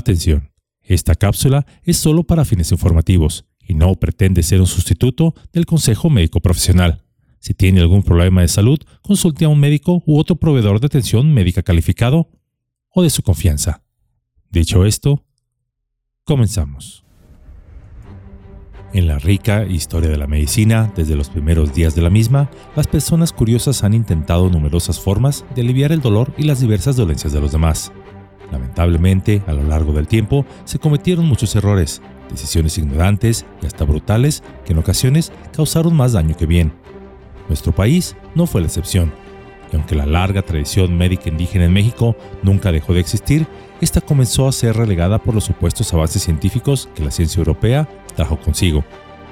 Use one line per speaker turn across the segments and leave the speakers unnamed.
Atención, esta cápsula es solo para fines informativos y no pretende ser un sustituto del consejo médico profesional. Si tiene algún problema de salud, consulte a un médico u otro proveedor de atención médica calificado o de su confianza. Dicho esto, comenzamos. En la rica historia de la medicina, desde los primeros días de la misma, las personas curiosas han intentado numerosas formas de aliviar el dolor y las diversas dolencias de los demás. Lamentablemente, a lo largo del tiempo, se cometieron muchos errores, decisiones ignorantes y hasta brutales que en ocasiones causaron más daño que bien. Nuestro país no fue la excepción, y aunque la larga tradición médica indígena en México nunca dejó de existir, esta comenzó a ser relegada por los supuestos avances científicos que la ciencia europea trajo consigo,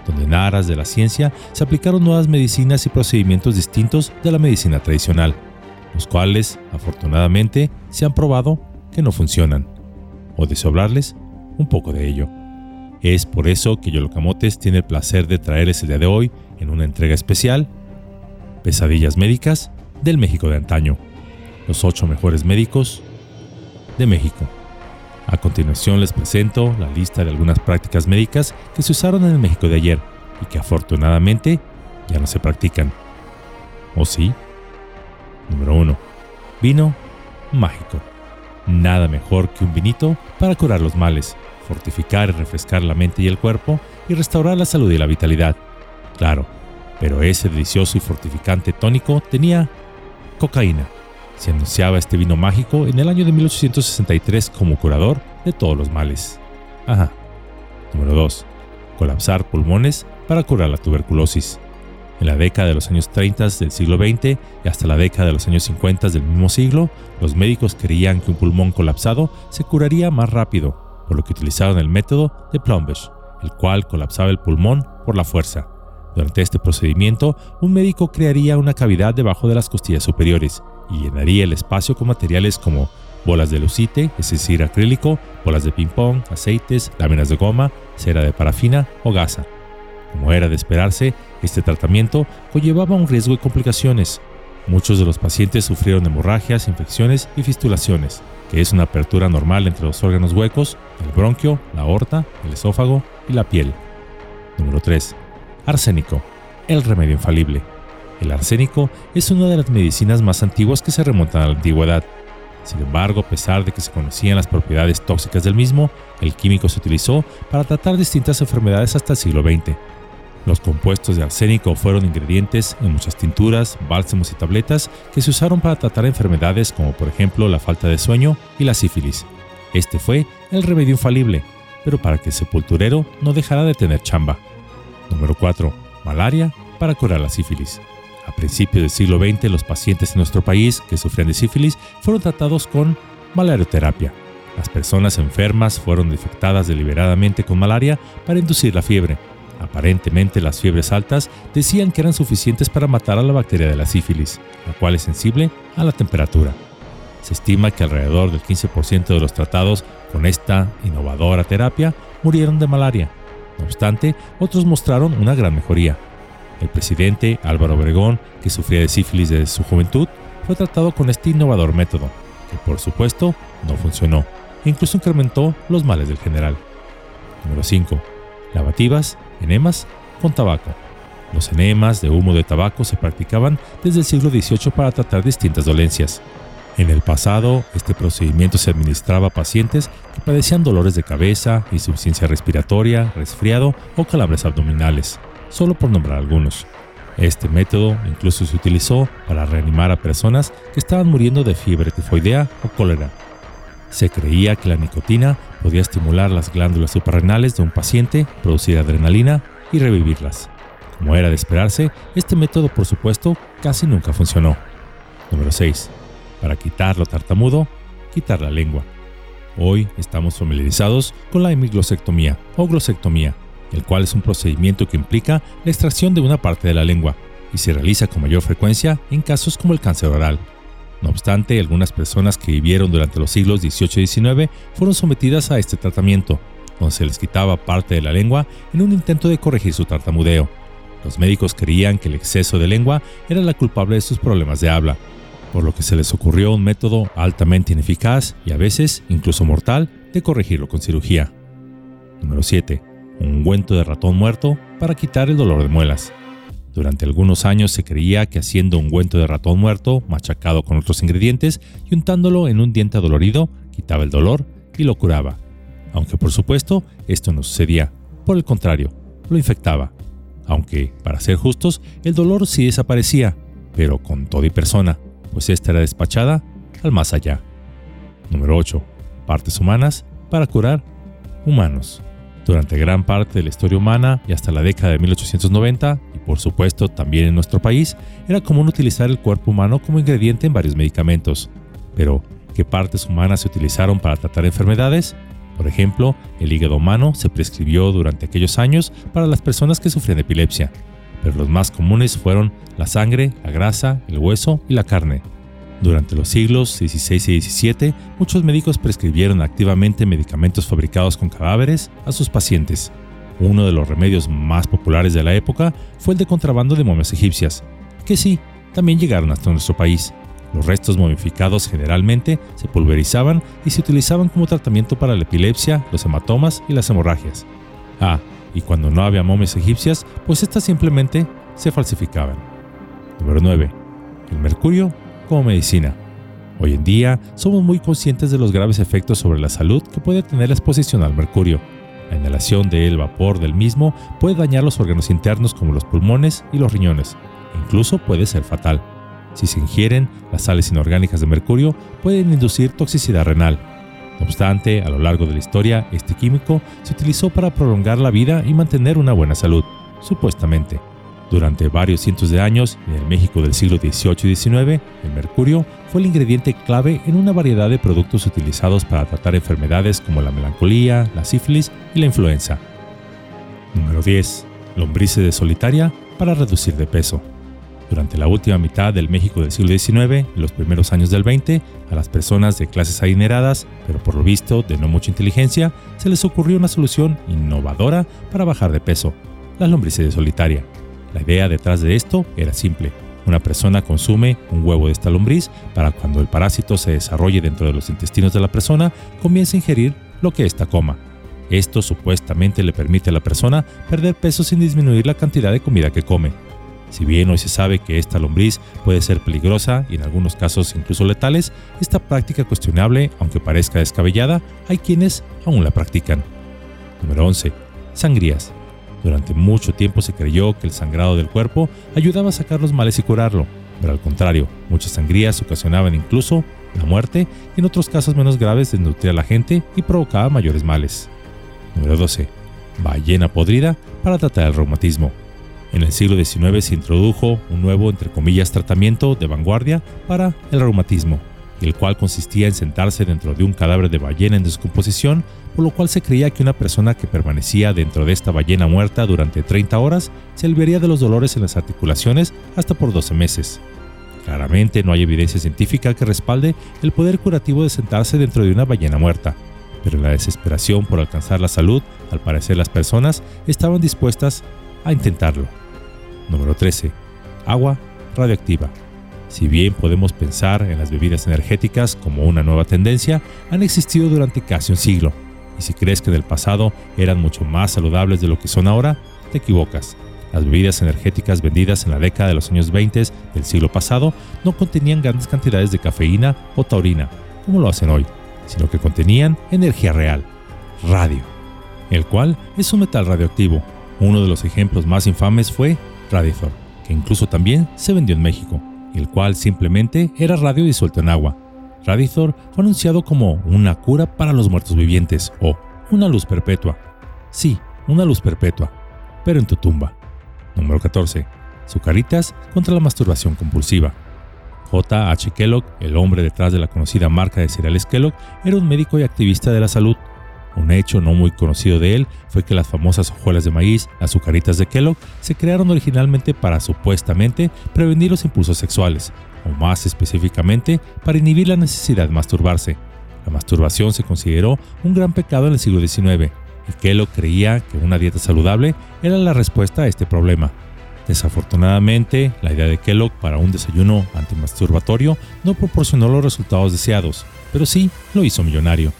donde en aras de la ciencia se aplicaron nuevas medicinas y procedimientos distintos de la medicina tradicional, los cuales, afortunadamente, se han probado que no funcionan. O deseo hablarles un poco de ello. Es por eso que Yolocamotes tiene el placer de traerles el día de hoy, en una entrega especial, Pesadillas Médicas del México de antaño. Los ocho mejores médicos de México. A continuación les presento la lista de algunas prácticas médicas que se usaron en el México de ayer y que afortunadamente ya no se practican. ¿O sí? Número 1. Vino mágico. Nada mejor que un vinito para curar los males, fortificar y refrescar la mente y el cuerpo y restaurar la salud y la vitalidad. Claro, pero ese delicioso y fortificante tónico tenía cocaína. Se anunciaba este vino mágico en el año de 1863 como curador de todos los males. Ajá. Número 2. Colapsar pulmones para curar la tuberculosis. En la década de los años 30 del siglo XX y hasta la década de los años 50 del mismo siglo, los médicos creían que un pulmón colapsado se curaría más rápido, por lo que utilizaron el método de Plombage, el cual colapsaba el pulmón por la fuerza. Durante este procedimiento, un médico crearía una cavidad debajo de las costillas superiores y llenaría el espacio con materiales como bolas de lucite, es decir, acrílico, bolas de ping-pong, aceites, láminas de goma, cera de parafina o gasa. Como era de esperarse, este tratamiento conllevaba un riesgo de complicaciones. Muchos de los pacientes sufrieron hemorragias, infecciones y fistulaciones, que es una apertura normal entre los órganos huecos, el bronquio, la aorta, el esófago y la piel. Número 3. Arsénico, el remedio infalible. El arsénico es una de las medicinas más antiguas que se remontan a la antigüedad. Sin embargo, a pesar de que se conocían las propiedades tóxicas del mismo, el químico se utilizó para tratar distintas enfermedades hasta el siglo XX. Los compuestos de arsénico fueron ingredientes en muchas tinturas, bálsamos y tabletas que se usaron para tratar enfermedades como por ejemplo la falta de sueño y la sífilis. Este fue el remedio infalible, pero para que el sepulturero no dejara de tener chamba. Número 4. Malaria para curar la sífilis. A principios del siglo XX, los pacientes en nuestro país que sufrían de sífilis fueron tratados con malarioterapia. Las personas enfermas fueron infectadas deliberadamente con malaria para inducir la fiebre. Aparentemente las fiebres altas decían que eran suficientes para matar a la bacteria de la sífilis, la cual es sensible a la temperatura. Se estima que alrededor del 15% de los tratados con esta innovadora terapia murieron de malaria, no obstante, otros mostraron una gran mejoría. El presidente Álvaro Obregón, que sufría de sífilis desde su juventud, fue tratado con este innovador método, que por supuesto no funcionó e incluso incrementó los males del general. Número 5. Lavativas, enemas con tabaco. Los enemas de humo de tabaco se practicaban desde el siglo XVIII para tratar distintas dolencias, en el pasado, este procedimiento se administraba a pacientes que padecían dolores de cabeza, insuficiencia respiratoria, resfriado o calambres abdominales, solo por nombrar algunos. Este método incluso se utilizó para reanimar a personas que estaban muriendo de fiebre tifoidea o cólera. Se creía que la nicotina podía estimular las glándulas suprarrenales de un paciente, producir adrenalina y revivirlas. Como era de esperarse, este método por supuesto casi nunca funcionó. Número 6. Para quitar lo tartamudo, quitar la lengua. Hoy estamos familiarizados con la hemiglosectomía o glosectomía, el cual es un procedimiento que implica la extracción de una parte de la lengua y se realiza con mayor frecuencia en casos como el cáncer oral. No obstante, algunas personas que vivieron durante los siglos XVIII y XIX fueron sometidas a este tratamiento, donde se les quitaba parte de la lengua en un intento de corregir su tartamudeo. Los médicos creían que el exceso de lengua era la culpable de sus problemas de habla, por lo que se les ocurrió un método altamente ineficaz y a veces incluso mortal de corregirlo con cirugía. Número 7. Un ungüento de ratón muerto para quitar el dolor de muelas. Durante algunos años se creía que haciendo un ungüento de ratón muerto, machacado con otros ingredientes y untándolo en un diente adolorido, quitaba el dolor y lo curaba. Aunque por supuesto esto no sucedía, por el contrario, lo infectaba. Aunque, para ser justos, el dolor sí desaparecía, pero con todo y persona, pues esta era despachada al más allá. Número 8. Partes humanas para curar humanos. Durante gran parte de la historia humana y hasta la década de 1890, y por supuesto también en nuestro país, era común utilizar el cuerpo humano como ingrediente en varios medicamentos. Pero, ¿qué partes humanas se utilizaron para tratar enfermedades? Por ejemplo, el hígado humano se prescribió durante aquellos años para las personas que sufrían epilepsia, pero los más comunes fueron la sangre, la grasa, el hueso y la carne. Durante los siglos XVI y XVII, muchos médicos prescribieron activamente medicamentos fabricados con cadáveres a sus pacientes. Uno de los remedios más populares de la época fue el de contrabando de momias egipcias, que sí, también llegaron hasta nuestro país. Los restos momificados generalmente se pulverizaban y se utilizaban como tratamiento para la epilepsia, los hematomas y las hemorragias. Ah, y cuando no había momias egipcias, pues estas simplemente se falsificaban. Número 9. El mercurio como medicina. Hoy en día somos muy conscientes de los graves efectos sobre la salud que puede tener la exposición al mercurio. La inhalación del vapor del mismo puede dañar los órganos internos como los pulmones y los riñones, e incluso puede ser fatal. Si se ingieren, las sales inorgánicas de mercurio pueden inducir toxicidad renal. No obstante, a lo largo de la historia, este químico se utilizó para prolongar la vida y mantener una buena salud, supuestamente. Durante varios cientos de años, en el México del siglo XVIII y XIX, el mercurio fue el ingrediente clave en una variedad de productos utilizados para tratar enfermedades como la melancolía, la sífilis y la influenza. Número 10. Lombrices de solitaria para reducir de peso. Durante la última mitad del México del siglo XIX y los primeros años del XX, a las personas de clases adineradas, pero por lo visto de no mucha inteligencia, se les ocurrió una solución innovadora para bajar de peso, las lombrices de solitaria. La idea detrás de esto era simple. Una persona consume un huevo de esta lombriz para cuando el parásito se desarrolle dentro de los intestinos de la persona, comience a ingerir lo que ésta coma. Esto supuestamente le permite a la persona perder peso sin disminuir la cantidad de comida que come. Si bien hoy se sabe que esta lombriz puede ser peligrosa y en algunos casos incluso letales, esta práctica cuestionable, aunque parezca descabellada, hay quienes aún la practican. Número 11. Sangrías. Durante mucho tiempo se creyó que el sangrado del cuerpo ayudaba a sacar los males y curarlo, pero al contrario, muchas sangrías ocasionaban incluso la muerte y en otros casos menos graves desnutría a la gente y provocaba mayores males. Número 12. Ballena podrida para tratar el reumatismo. En el siglo XIX se introdujo un nuevo, entre comillas, tratamiento de vanguardia para el reumatismo, el cual consistía en sentarse dentro de un cadáver de ballena en descomposición, por lo cual se creía que una persona que permanecía dentro de esta ballena muerta durante 30 horas se aliviaría de los dolores en las articulaciones hasta por 12 meses. Claramente no hay evidencia científica que respalde el poder curativo de sentarse dentro de una ballena muerta, pero en la desesperación por alcanzar la salud, al parecer las personas estaban dispuestas a intentarlo. Número 13. Agua radioactiva. Si bien podemos pensar en las bebidas energéticas como una nueva tendencia, han existido durante casi un siglo. Y si crees que en el pasado eran mucho más saludables de lo que son ahora, te equivocas. Las bebidas energéticas vendidas en la década de los años 20 del siglo pasado no contenían grandes cantidades de cafeína o taurina, como lo hacen hoy, sino que contenían energía real, radio, el cual es un metal radioactivo. Uno de los ejemplos más infames fue Radithor, que incluso también se vendió en México el cual simplemente era radio disuelto en agua. Radithor fue anunciado como una cura para los muertos vivientes o una luz perpetua. Sí, una luz perpetua, pero en tu tumba. Número 14. Sucaritas contra la masturbación compulsiva. J. H. Kellogg, el hombre detrás de la conocida marca de cereales Kellogg, era un médico y activista de la salud un hecho no muy conocido de él fue que las famosas hojuelas de maíz, azucaritas de Kellogg, se crearon originalmente para supuestamente prevenir los impulsos sexuales, o más específicamente para inhibir la necesidad de masturbarse. La masturbación se consideró un gran pecado en el siglo XIX, y Kellogg creía que una dieta saludable era la respuesta a este problema. Desafortunadamente, la idea de Kellogg para un desayuno antimasturbatorio no proporcionó los resultados deseados, pero sí lo hizo millonario.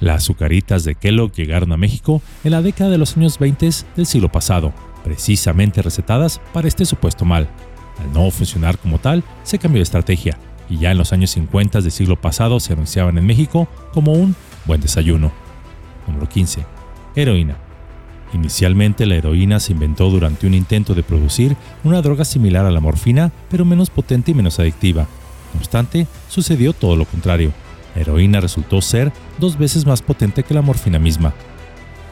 Las azucaritas de Kellogg llegaron a México en la década de los años 20 del siglo pasado, precisamente recetadas para este supuesto mal. Al no funcionar como tal, se cambió de estrategia y ya en los años 50 del siglo pasado se anunciaban en México como un buen desayuno. Número 15. Heroína. Inicialmente la heroína se inventó durante un intento de producir una droga similar a la morfina, pero menos potente y menos adictiva. No obstante, sucedió todo lo contrario. La heroína resultó ser dos veces más potente que la morfina misma.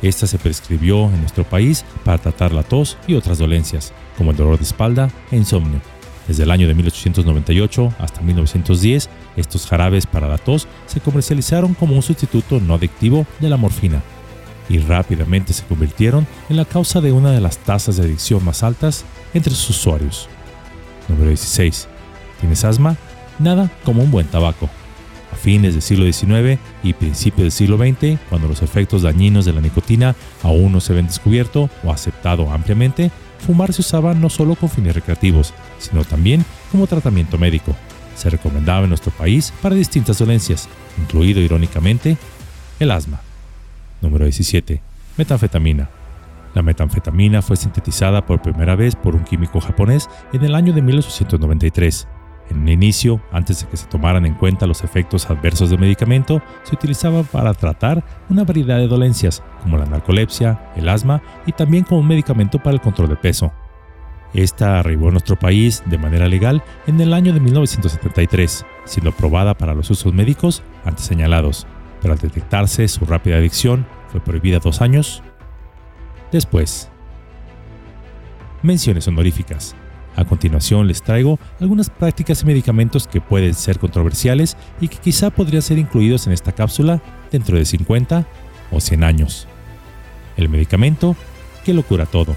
Esta se prescribió en nuestro país para tratar la tos y otras dolencias, como el dolor de espalda e insomnio. Desde el año de 1898 hasta 1910, estos jarabes para la tos se comercializaron como un sustituto no adictivo de la morfina y rápidamente se convirtieron en la causa de una de las tasas de adicción más altas entre sus usuarios. Número 16. ¿Tienes asma? Nada como un buen tabaco. Fines del siglo XIX y principios del siglo XX, cuando los efectos dañinos de la nicotina aún no se habían descubierto o aceptado ampliamente, fumar se usaba no solo con fines recreativos, sino también como tratamiento médico. Se recomendaba en nuestro país para distintas dolencias, incluido irónicamente el asma. Número 17. Metanfetamina. La metanfetamina fue sintetizada por primera vez por un químico japonés en el año de 1893. En un inicio, antes de que se tomaran en cuenta los efectos adversos del medicamento, se utilizaba para tratar una variedad de dolencias, como la narcolepsia, el asma y también como un medicamento para el control de peso. Esta arribó a nuestro país de manera legal en el año de 1973, siendo aprobada para los usos médicos antes señalados, pero al detectarse su rápida adicción fue prohibida dos años después. Menciones honoríficas. A continuación les traigo algunas prácticas y medicamentos que pueden ser controversiales y que quizá podrían ser incluidos en esta cápsula dentro de 50 o 100 años. El medicamento que lo cura todo.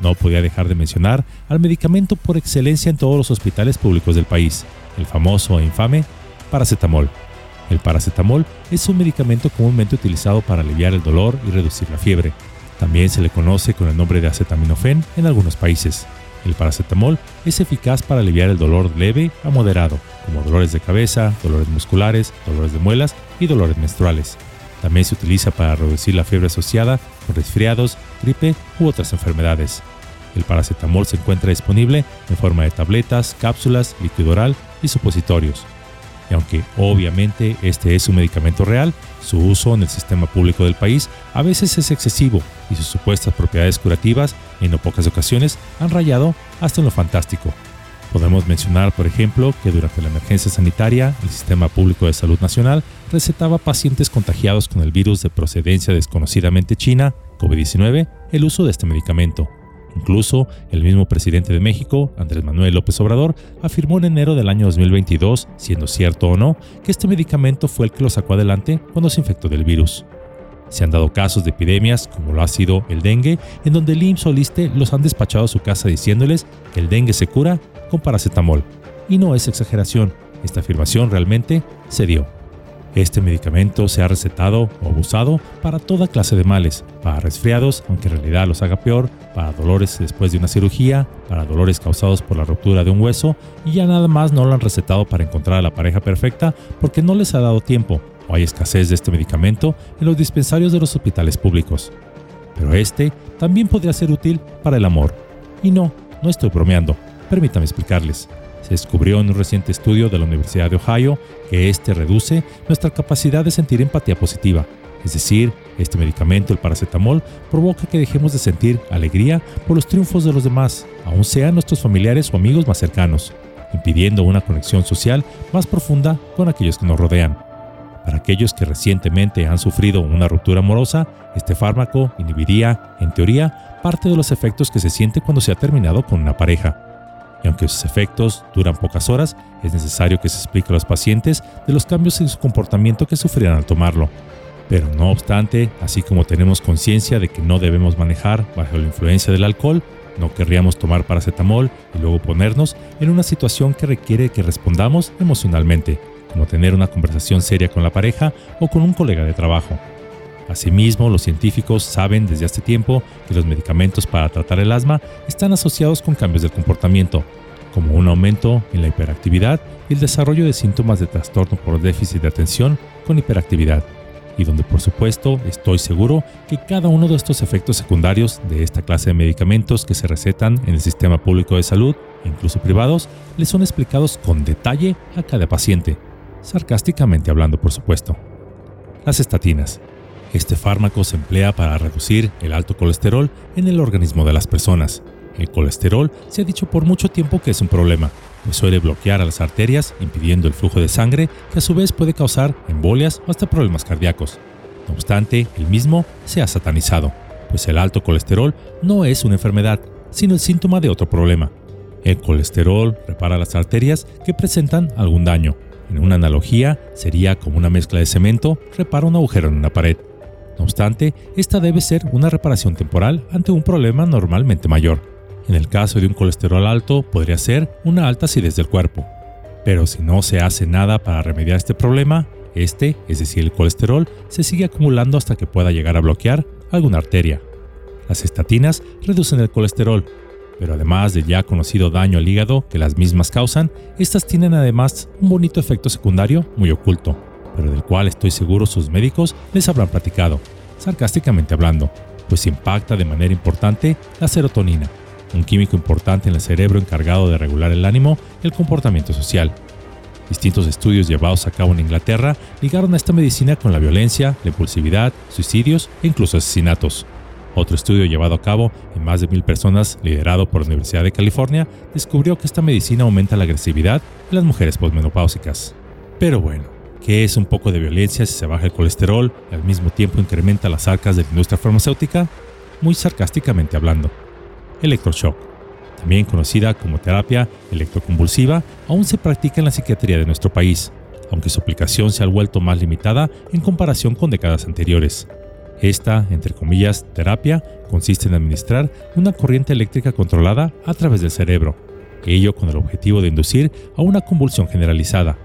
No podía dejar de mencionar al medicamento por excelencia en todos los hospitales públicos del país, el famoso e infame paracetamol. El paracetamol es un medicamento comúnmente utilizado para aliviar el dolor y reducir la fiebre. También se le conoce con el nombre de acetaminofén en algunos países. El paracetamol es eficaz para aliviar el dolor leve a moderado, como dolores de cabeza, dolores musculares, dolores de muelas y dolores menstruales. También se utiliza para reducir la fiebre asociada con resfriados, gripe u otras enfermedades. El paracetamol se encuentra disponible en forma de tabletas, cápsulas, líquido oral y supositorios. Y aunque obviamente este es un medicamento real, su uso en el sistema público del país a veces es excesivo y sus supuestas propiedades curativas en no pocas ocasiones han rayado hasta en lo fantástico. Podemos mencionar, por ejemplo, que durante la emergencia sanitaria, el Sistema Público de Salud Nacional recetaba a pacientes contagiados con el virus de procedencia desconocidamente china, COVID-19, el uso de este medicamento, Incluso el mismo presidente de México, Andrés Manuel López Obrador, afirmó en enero del año 2022, siendo cierto o no, que este medicamento fue el que lo sacó adelante cuando se infectó del virus. Se han dado casos de epidemias, como lo ha sido el dengue, en donde el IMSS o Liste los han despachado a su casa diciéndoles que el dengue se cura con paracetamol. Y no es exageración, esta afirmación realmente se dio. Este medicamento se ha recetado o abusado para toda clase de males, para resfriados, aunque en realidad los haga peor, para dolores después de una cirugía, para dolores causados por la ruptura de un hueso, y ya nada más no lo han recetado para encontrar a la pareja perfecta porque no les ha dado tiempo o hay escasez de este medicamento en los dispensarios de los hospitales públicos. Pero este también podría ser útil para el amor. Y no, no estoy bromeando, permítame explicarles. Se descubrió en un reciente estudio de la Universidad de Ohio que este reduce nuestra capacidad de sentir empatía positiva. Es decir, este medicamento, el paracetamol, provoca que dejemos de sentir alegría por los triunfos de los demás, aun sean nuestros familiares o amigos más cercanos, impidiendo una conexión social más profunda con aquellos que nos rodean. Para aquellos que recientemente han sufrido una ruptura amorosa, este fármaco inhibiría, en teoría, parte de los efectos que se siente cuando se ha terminado con una pareja y aunque sus efectos duran pocas horas, es necesario que se explique a los pacientes de los cambios en su comportamiento que sufrirán al tomarlo. Pero no obstante, así como tenemos conciencia de que no debemos manejar bajo la influencia del alcohol, no querríamos tomar paracetamol y luego ponernos en una situación que requiere que respondamos emocionalmente, como tener una conversación seria con la pareja o con un colega de trabajo. Asimismo, los científicos saben desde hace tiempo que los medicamentos para tratar el asma están asociados con cambios del comportamiento, como un aumento en la hiperactividad y el desarrollo de síntomas de trastorno por déficit de atención con hiperactividad. y donde por supuesto estoy seguro que cada uno de estos efectos secundarios de esta clase de medicamentos que se recetan en el sistema público de salud, incluso privados, les son explicados con detalle a cada paciente, sarcásticamente hablando por supuesto. Las estatinas. Este fármaco se emplea para reducir el alto colesterol en el organismo de las personas. El colesterol se ha dicho por mucho tiempo que es un problema, pues suele bloquear a las arterias impidiendo el flujo de sangre que a su vez puede causar embolias o hasta problemas cardíacos. No obstante, el mismo se ha satanizado, pues el alto colesterol no es una enfermedad, sino el síntoma de otro problema. El colesterol repara las arterias que presentan algún daño. En una analogía, sería como una mezcla de cemento repara un agujero en una pared. No obstante, esta debe ser una reparación temporal ante un problema normalmente mayor. En el caso de un colesterol alto, podría ser una alta acidez del cuerpo. Pero si no se hace nada para remediar este problema, este, es decir, el colesterol, se sigue acumulando hasta que pueda llegar a bloquear alguna arteria. Las estatinas reducen el colesterol, pero además del ya conocido daño al hígado que las mismas causan, estas tienen además un bonito efecto secundario muy oculto, pero del cual estoy seguro sus médicos les habrán platicado, sarcásticamente hablando, pues impacta de manera importante la serotonina, un químico importante en el cerebro encargado de regular el ánimo y el comportamiento social. Distintos estudios llevados a cabo en Inglaterra ligaron a esta medicina con la violencia, la impulsividad, suicidios e incluso asesinatos. Otro estudio llevado a cabo en más de mil personas, liderado por la Universidad de California, descubrió que esta medicina aumenta la agresividad en las mujeres posmenopáusicas. Pero bueno, ¿qué es un poco de violencia si se baja el colesterol y al mismo tiempo incrementa las arcas de la industria farmacéutica? Muy sarcásticamente hablando. Electroshock, también conocida como terapia electroconvulsiva, aún se practica en la psiquiatría de nuestro país, aunque su aplicación se ha vuelto más limitada en comparación con décadas anteriores. Esta, entre comillas, terapia consiste en administrar una corriente eléctrica controlada a través del cerebro, ello con el objetivo de inducir a una convulsión generalizada,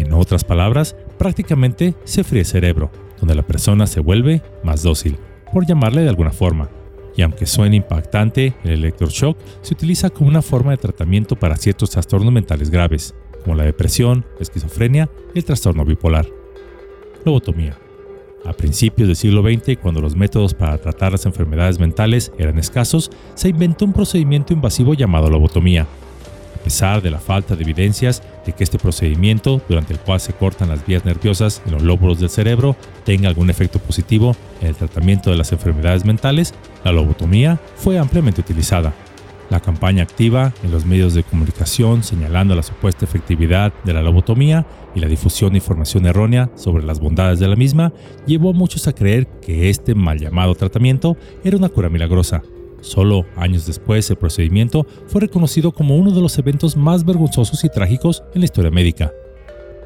en otras palabras, prácticamente se fríe el cerebro, donde la persona se vuelve más dócil, por llamarle de alguna forma. Y aunque suene impactante, el electroshock se utiliza como una forma de tratamiento para ciertos trastornos mentales graves, como la depresión, la esquizofrenia y el trastorno bipolar. Lobotomía. A principios del siglo XX, cuando los métodos para tratar las enfermedades mentales eran escasos, se inventó un procedimiento invasivo llamado lobotomía, pesar de la falta de evidencias de que este procedimiento, durante el cual se cortan las vías nerviosas en los lóbulos del cerebro, tenga algún efecto positivo en el tratamiento de las enfermedades mentales, la lobotomía fue ampliamente utilizada. La campaña activa en los medios de comunicación señalando la supuesta efectividad de la lobotomía y la difusión de información errónea sobre las bondades de la misma llevó a muchos a creer que este mal llamado tratamiento era una cura milagrosa, Solo años después, el procedimiento fue reconocido como uno de los eventos más vergonzosos y trágicos en la historia médica.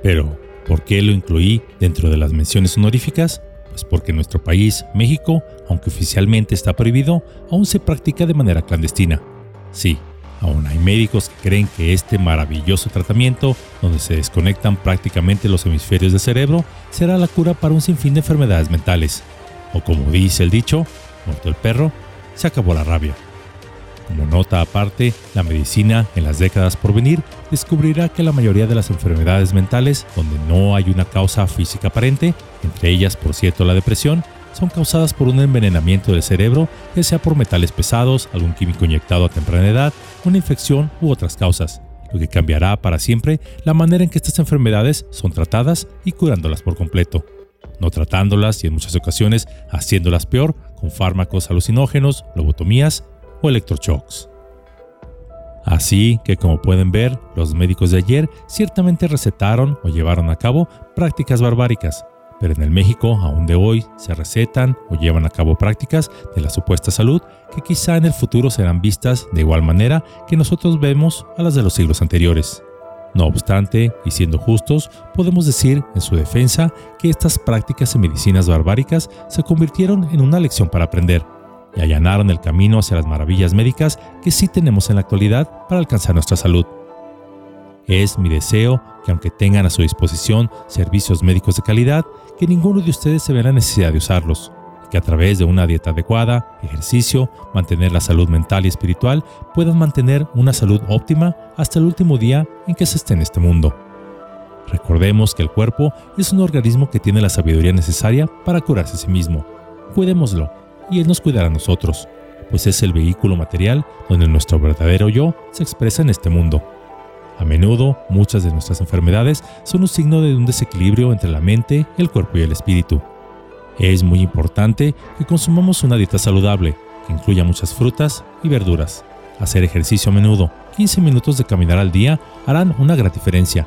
Pero, ¿por qué lo incluí dentro de las menciones honoríficas? Pues porque en nuestro país, México, aunque oficialmente está prohibido, aún se practica de manera clandestina. Sí, aún hay médicos que creen que este maravilloso tratamiento, donde se desconectan prácticamente los hemisferios del cerebro, será la cura para un sinfín de enfermedades mentales. O como dice el dicho, muerto el perro, se acabó la rabia. Como nota aparte, la medicina en las décadas por venir descubrirá que la mayoría de las enfermedades mentales, donde no hay una causa física aparente, entre ellas por cierto la depresión, son causadas por un envenenamiento del cerebro, ya sea por metales pesados, algún químico inyectado a temprana edad, una infección u otras causas, lo que cambiará para siempre la manera en que estas enfermedades son tratadas y curándolas por completo, no tratándolas y en muchas ocasiones haciéndolas peor con fármacos alucinógenos, lobotomías o electroshocks. Así que como pueden ver, los médicos de ayer ciertamente recetaron o llevaron a cabo prácticas barbáricas, pero en el México aún de hoy se recetan o llevan a cabo prácticas de la supuesta salud que quizá en el futuro serán vistas de igual manera que nosotros vemos a las de los siglos anteriores. No obstante, y siendo justos, podemos decir en su defensa que estas prácticas en medicinas barbáricas se convirtieron en una lección para aprender y allanaron el camino hacia las maravillas médicas que sí tenemos en la actualidad para alcanzar nuestra salud. Es mi deseo que aunque tengan a su disposición servicios médicos de calidad, que ninguno de ustedes se vea la necesidad de usarlos que a través de una dieta adecuada, ejercicio, mantener la salud mental y espiritual, puedan mantener una salud óptima hasta el último día en que se esté en este mundo. Recordemos que el cuerpo es un organismo que tiene la sabiduría necesaria para curarse a sí mismo. Cuidémoslo y Él nos cuidará a nosotros, pues es el vehículo material donde nuestro verdadero yo se expresa en este mundo. A menudo, muchas de nuestras enfermedades son un signo de un desequilibrio entre la mente, el cuerpo y el espíritu. Es muy importante que consumamos una dieta saludable, que incluya muchas frutas y verduras. Hacer ejercicio a menudo, 15 minutos de caminar al día harán una gran diferencia.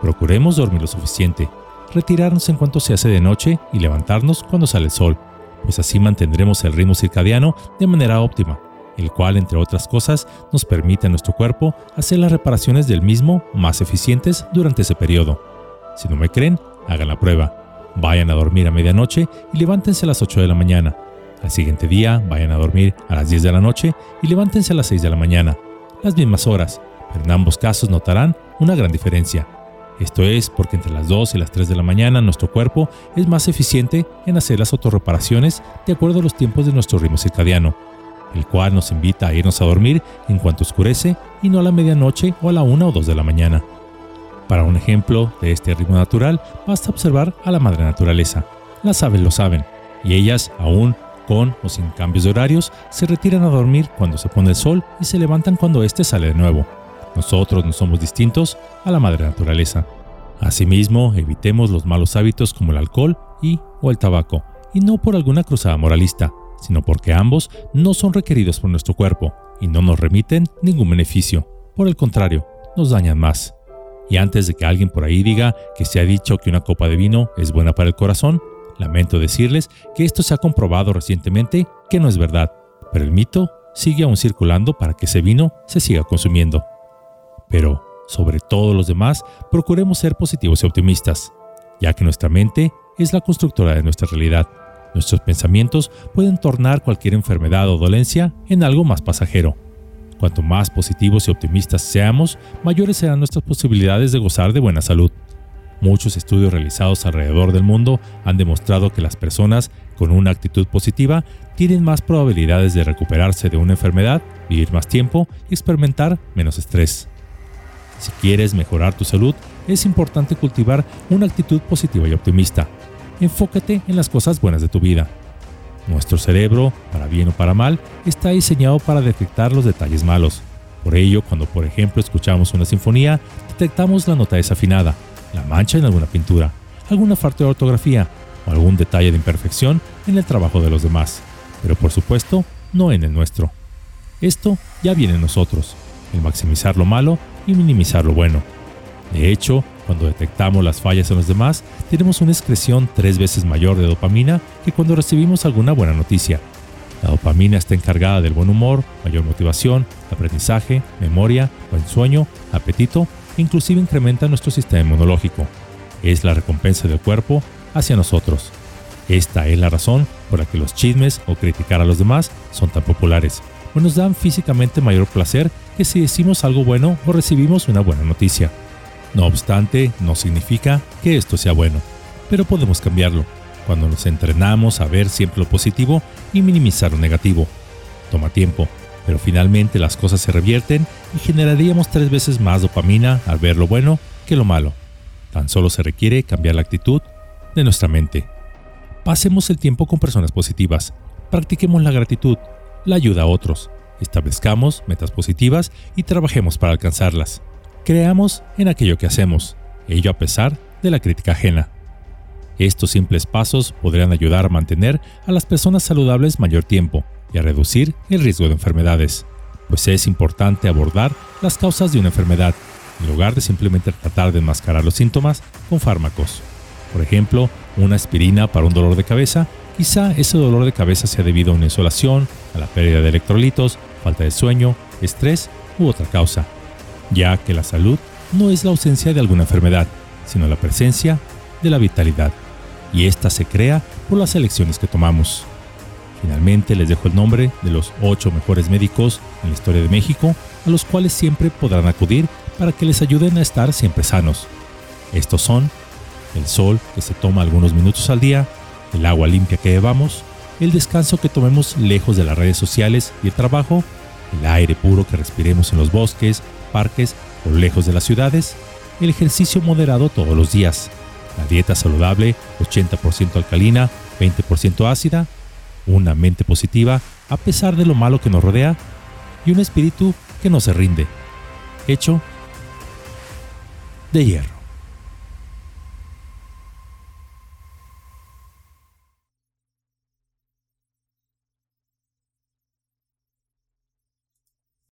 Procuremos dormir lo suficiente, retirarnos en cuanto se hace de noche y levantarnos cuando sale el sol, pues así mantendremos el ritmo circadiano de manera óptima, el cual, entre otras cosas, nos permite a nuestro cuerpo hacer las reparaciones del mismo más eficientes durante ese periodo. Si no me creen, hagan la prueba. Vayan a dormir a medianoche y levántense a las 8 de la mañana. Al siguiente día, vayan a dormir a las 10 de la noche y levántense a las 6 de la mañana. Las mismas horas, pero en ambos casos notarán una gran diferencia. Esto es porque entre las 2 y las 3 de la mañana nuestro cuerpo es más eficiente en hacer las autorreparaciones de acuerdo a los tiempos de nuestro ritmo circadiano, el cual nos invita a irnos a dormir en cuanto oscurece y no a la medianoche o a la 1 o 2 de la mañana. Para un ejemplo de este ritmo natural, basta observar a la madre naturaleza. Las aves lo saben, y ellas, aún con o sin cambios de horarios, se retiran a dormir cuando se pone el sol y se levantan cuando éste sale de nuevo. Nosotros no somos distintos a la madre naturaleza. Asimismo, evitemos los malos hábitos como el alcohol y o el tabaco, y no por alguna cruzada moralista, sino porque ambos no son requeridos por nuestro cuerpo y no nos remiten ningún beneficio. Por el contrario, nos dañan más. Y antes de que alguien por ahí diga que se ha dicho que una copa de vino es buena para el corazón, lamento decirles que esto se ha comprobado recientemente que no es verdad, pero el mito sigue aún circulando para que ese vino se siga consumiendo. Pero, sobre todos los demás, procuremos ser positivos y optimistas, ya que nuestra mente es la constructora de nuestra realidad. Nuestros pensamientos pueden tornar cualquier enfermedad o dolencia en algo más pasajero. Cuanto más positivos y optimistas seamos, mayores serán nuestras posibilidades de gozar de buena salud. Muchos estudios realizados alrededor del mundo han demostrado que las personas con una actitud positiva tienen más probabilidades de recuperarse de una enfermedad, vivir más tiempo y experimentar menos estrés. Si quieres mejorar tu salud, es importante cultivar una actitud positiva y optimista. Enfócate en las cosas buenas de tu vida nuestro cerebro, para bien o para mal, está diseñado para detectar los detalles malos. Por ello, cuando por ejemplo escuchamos una sinfonía, detectamos la nota desafinada, la mancha en alguna pintura, alguna falta de ortografía o algún detalle de imperfección en el trabajo de los demás, pero por supuesto no en el nuestro. Esto ya viene en nosotros, el maximizar lo malo y minimizar lo bueno. De hecho, cuando detectamos las fallas en los demás, tenemos una excreción tres veces mayor de dopamina que cuando recibimos alguna buena noticia. La dopamina está encargada del buen humor, mayor motivación, aprendizaje, memoria, buen sueño, apetito e inclusive incrementa nuestro sistema inmunológico. Es la recompensa del cuerpo hacia nosotros. Esta es la razón por la que los chismes o criticar a los demás son tan populares, pues nos dan físicamente mayor placer que si decimos algo bueno o recibimos una buena noticia. No obstante, no significa que esto sea bueno, pero podemos cambiarlo cuando nos entrenamos a ver siempre lo positivo y minimizar lo negativo. Toma tiempo, pero finalmente las cosas se revierten y generaríamos tres veces más dopamina al ver lo bueno que lo malo. Tan solo se requiere cambiar la actitud de nuestra mente. Pasemos el tiempo con personas positivas, practiquemos la gratitud, la ayuda a otros, establezcamos metas positivas y trabajemos para alcanzarlas. Creamos en aquello que hacemos, ello a pesar de la crítica ajena. Estos simples pasos podrían ayudar a mantener a las personas saludables mayor tiempo y a reducir el riesgo de enfermedades, pues es importante abordar las causas de una enfermedad, en lugar de simplemente tratar de enmascarar los síntomas con fármacos. Por ejemplo, una aspirina para un dolor de cabeza, quizá ese dolor de cabeza sea debido a una insolación, a la pérdida de electrolitos, falta de sueño, estrés u otra causa ya que la salud no es la ausencia de alguna enfermedad, sino la presencia de la vitalidad, y esta se crea por las elecciones que tomamos. Finalmente les dejo el nombre de los ocho mejores médicos en la historia de México, a los cuales siempre podrán acudir para que les ayuden a estar siempre sanos. Estos son el sol que se toma algunos minutos al día, el agua limpia que bebamos, el descanso que tomemos lejos de las redes sociales y el trabajo, el aire puro que respiremos en los bosques, parques o lejos de las ciudades, el ejercicio moderado todos los días, la dieta saludable 80% alcalina, 20% ácida, una mente positiva a pesar de lo malo que nos rodea y un espíritu que no se rinde, hecho de hierro.